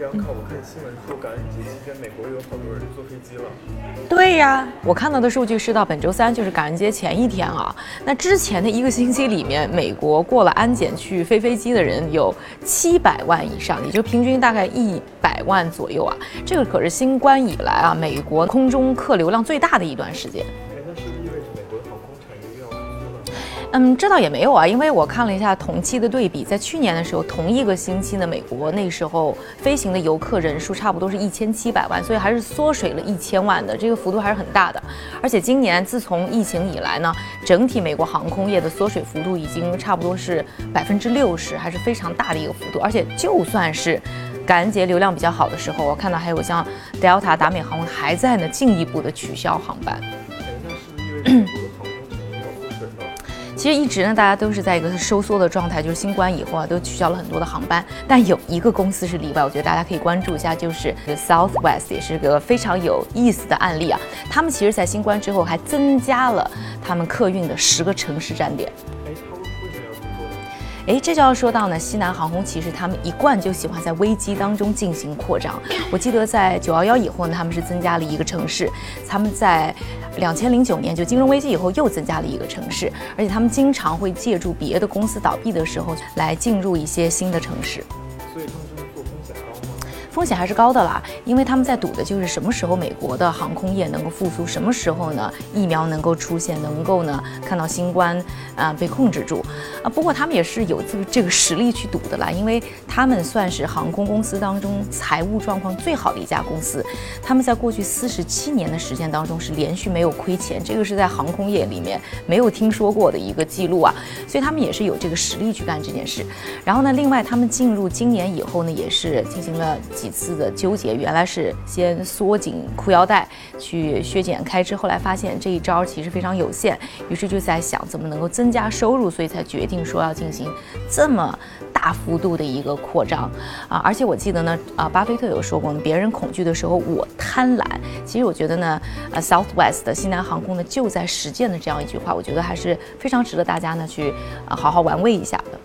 杨考，我看新闻说感恩节期间，美国有好多人坐飞机了。对呀，我看到的数据是到本周三，就是感恩节前一天啊。那之前的一个星期里面，美国过了安检去飞飞机的人有七百万以上，也就平均大概一百万左右啊。这个可是新冠以来啊，美国空中客流量最大的一段时间。嗯，这倒也没有啊，因为我看了一下同期的对比，在去年的时候，同一个星期呢，美国那时候飞行的游客人数差不多是一千七百万，所以还是缩水了一千万的，这个幅度还是很大的。而且今年自从疫情以来呢，整体美国航空业的缩水幅度已经差不多是百分之六十，还是非常大的一个幅度。而且就算是感恩节流量比较好的时候，我看到还有像 Delta 达美航空还在呢进一步的取消航班。其实一直呢，大家都是在一个收缩的状态，就是新冠以后啊，都取消了很多的航班。但有一个公司是例外，我觉得大家可以关注一下，就是 Southwest，也是个非常有意思的案例啊。他们其实，在新冠之后还增加了他们客运的十个城市站点。哎，这就要说到呢，西南航空其实他们一贯就喜欢在危机当中进行扩张。我记得在九幺幺以后呢，他们是增加了一个城市；他们在两千零九年就金融危机以后又增加了一个城市，而且他们经常会借助别的公司倒闭的时候来进入一些新的城市。风险还是高的啦，因为他们在赌的就是什么时候美国的航空业能够复苏，什么时候呢疫苗能够出现，能够呢看到新冠啊被控制住啊。不过他们也是有这个这个实力去赌的啦，因为他们算是航空公司当中财务状况最好的一家公司，他们在过去四十七年的时间当中是连续没有亏钱，这个是在航空业里面没有听说过的一个记录啊，所以他们也是有这个实力去干这件事。然后呢，另外他们进入今年以后呢，也是进行了。几次的纠结，原来是先缩紧裤腰带去削减开支，后来发现这一招其实非常有限，于是就在想怎么能够增加收入，所以才决定说要进行这么大幅度的一个扩张啊！而且我记得呢，啊，巴菲特有说过呢，别人恐惧的时候我贪婪。其实我觉得呢，呃，Southwest 的西南航空呢就在实践的这样一句话，我觉得还是非常值得大家呢去啊好好玩味一下的。